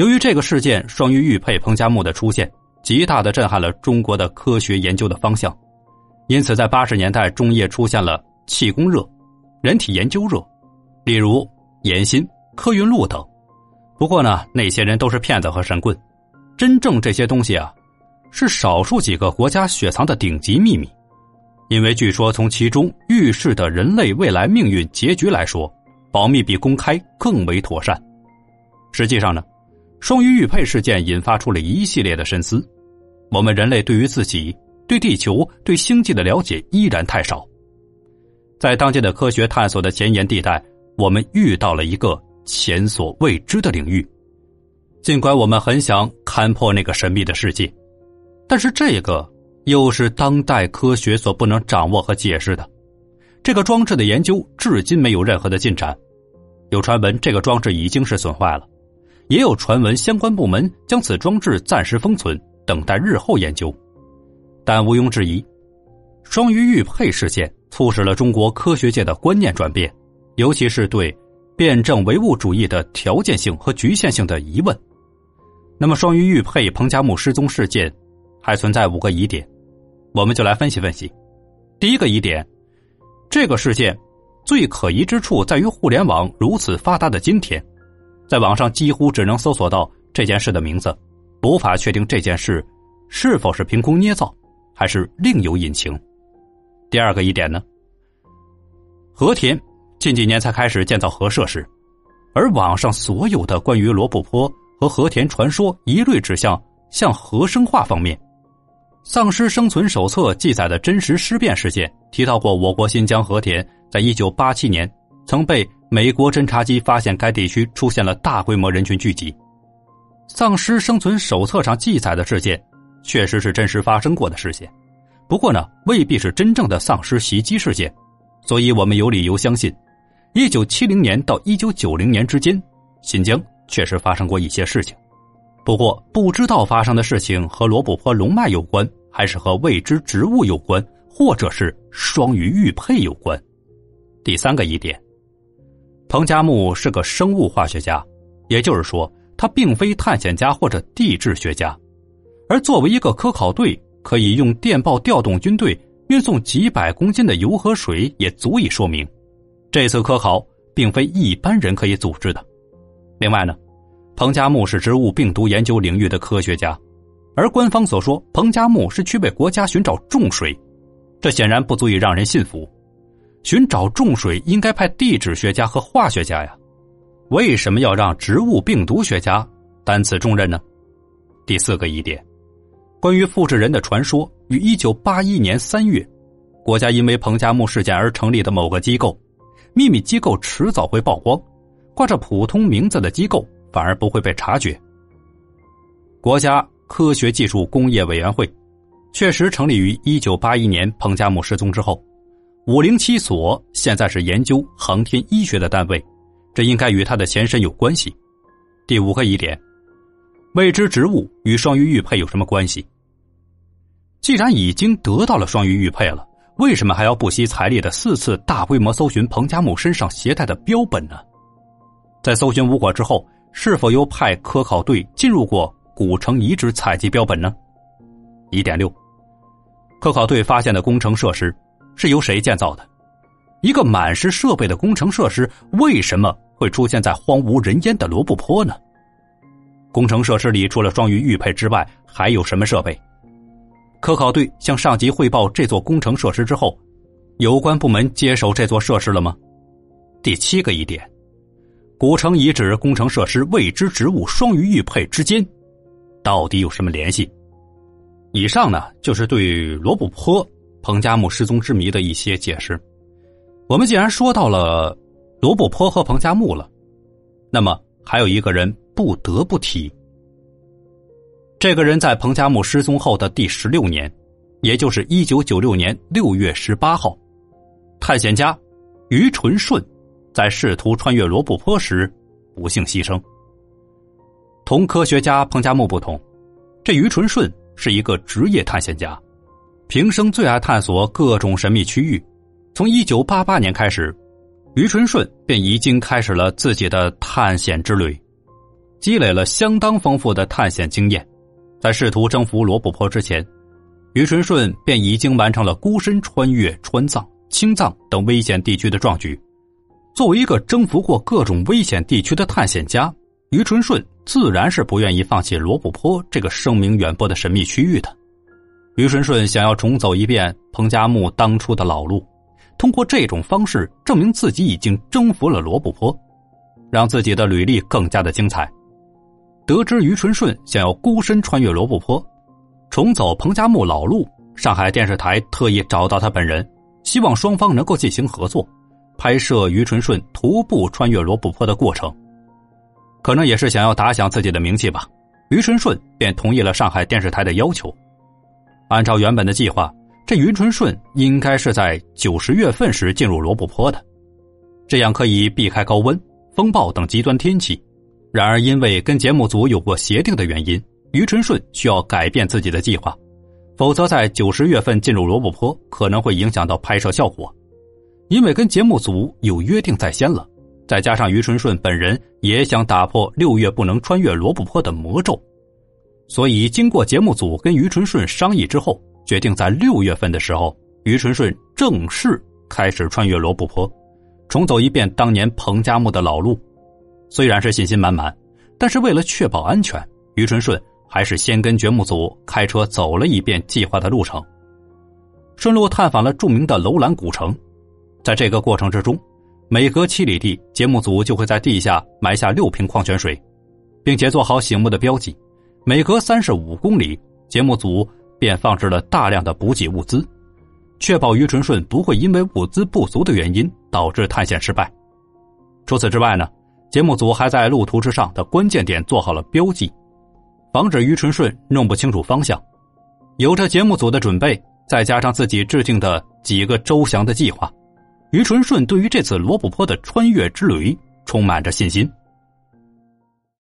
由于这个事件，双鱼玉佩彭加木的出现，极大的震撼了中国的科学研究的方向。因此，在八十年代中叶出现了气功热、人体研究热，例如岩心、科云路等。不过呢，那些人都是骗子和神棍，真正这些东西啊，是少数几个国家雪藏的顶级秘密。因为据说从其中预示的人类未来命运结局来说，保密比公开更为妥善。实际上呢，双鱼玉佩事件引发出了一系列的深思。我们人类对于自己。对地球、对星际的了解依然太少，在当今的科学探索的前沿地带，我们遇到了一个前所未知的领域。尽管我们很想勘破那个神秘的世界，但是这个又是当代科学所不能掌握和解释的。这个装置的研究至今没有任何的进展。有传闻这个装置已经是损坏了，也有传闻相关部门将此装置暂时封存，等待日后研究。但毋庸置疑，双鱼玉佩事件促使了中国科学界的观念转变，尤其是对辩证唯物主义的条件性和局限性的疑问。那么，双鱼玉佩彭加木失踪事件还存在五个疑点，我们就来分析分析。第一个疑点，这个事件最可疑之处在于互联网如此发达的今天，在网上几乎只能搜索到这件事的名字，无法确定这件事是否是凭空捏造。还是另有隐情。第二个疑点呢？和田近几年才开始建造核设施，而网上所有的关于罗布泊和和田传说一律指向向核生化方面。《丧尸生存手册》记载的真实尸变事件提到过，我国新疆和田在一九八七年曾被美国侦察机发现，该地区出现了大规模人群聚集。《丧尸生存手册》上记载的事件。确实是真实发生过的事件，不过呢，未必是真正的丧尸袭击事件，所以我们有理由相信，一九七零年到一九九零年之间，新疆确实发生过一些事情。不过，不知道发生的事情和罗布泊龙脉有关，还是和未知植物有关，或者是双鱼玉佩有关。第三个疑点，彭加木是个生物化学家，也就是说，他并非探险家或者地质学家。而作为一个科考队，可以用电报调动军队，运送几百公斤的油和水，也足以说明，这次科考并非一般人可以组织的。另外呢，彭加木是植物病毒研究领域的科学家，而官方所说彭加木是去为国家寻找重水，这显然不足以让人信服。寻找重水应该派地质学家和化学家呀，为什么要让植物病毒学家担此重任呢？第四个疑点。关于复制人的传说，于一九八一年三月，国家因为彭加木事件而成立的某个机构，秘密机构迟早会曝光，挂着普通名字的机构反而不会被察觉。国家科学技术工业委员会，确实成立于一九八一年彭加木失踪之后，五零七所现在是研究航天医学的单位，这应该与他的前身有关系。第五个疑点。未知植物与双鱼玉佩有什么关系？既然已经得到了双鱼玉佩了，为什么还要不惜财力的四次大规模搜寻彭加木身上携带的标本呢？在搜寻无果之后，是否又派科考队进入过古城遗址采集标本呢？疑点六，科考队发现的工程设施是由谁建造的？一个满是设备的工程设施，为什么会出现在荒无人烟的罗布泊呢？工程设施里除了双鱼玉佩之外，还有什么设备？科考队向上级汇报这座工程设施之后，有关部门接手这座设施了吗？第七个疑点：古城遗址工程设施未知植物双鱼玉佩之间，到底有什么联系？以上呢，就是对罗布泊彭加木失踪之谜的一些解释。我们既然说到了罗布泊和彭加木了，那么还有一个人。不得不提，这个人在彭加木失踪后的第十六年，也就是一九九六年六月十八号，探险家于纯顺在试图穿越罗布泊时不幸牺牲。同科学家彭加木不同，这于纯顺是一个职业探险家，平生最爱探索各种神秘区域。从一九八八年开始，于纯顺便已经开始了自己的探险之旅。积累了相当丰富的探险经验，在试图征服罗布泊之前，于纯顺便已经完成了孤身穿越川藏、青藏等危险地区的壮举。作为一个征服过各种危险地区的探险家，于纯顺自然是不愿意放弃罗布泊这个声名远播的神秘区域的。于纯顺想要重走一遍彭加木当初的老路，通过这种方式证明自己已经征服了罗布泊，让自己的履历更加的精彩。得知于纯顺想要孤身穿越罗布泊，重走彭加木老路，上海电视台特意找到他本人，希望双方能够进行合作，拍摄于纯顺徒步穿越罗布泊的过程。可能也是想要打响自己的名气吧，于纯顺便同意了上海电视台的要求。按照原本的计划，这于纯顺应该是在九十月份时进入罗布泊的，这样可以避开高温、风暴等极端天气。然而，因为跟节目组有过协定的原因，于纯顺需要改变自己的计划，否则在九十月份进入罗布泊可能会影响到拍摄效果。因为跟节目组有约定在先了，再加上于纯顺本人也想打破六月不能穿越罗布泊的魔咒，所以经过节目组跟于纯顺商议之后，决定在六月份的时候，于纯顺正式开始穿越罗布泊，重走一遍当年彭加木的老路。虽然是信心满满，但是为了确保安全，于纯顺还是先跟节目组开车走了一遍计划的路程，顺路探访了著名的楼兰古城。在这个过程之中，每隔七里地，节目组就会在地下埋下六瓶矿泉水，并且做好醒目的标记；每隔三十五公里，节目组便放置了大量的补给物资，确保于纯顺不会因为物资不足的原因导致探险失败。除此之外呢？节目组还在路途之上的关键点做好了标记，防止于纯顺弄不清楚方向。有着节目组的准备，再加上自己制定的几个周详的计划，于纯顺对于这次罗布泊的穿越之旅充满着信心。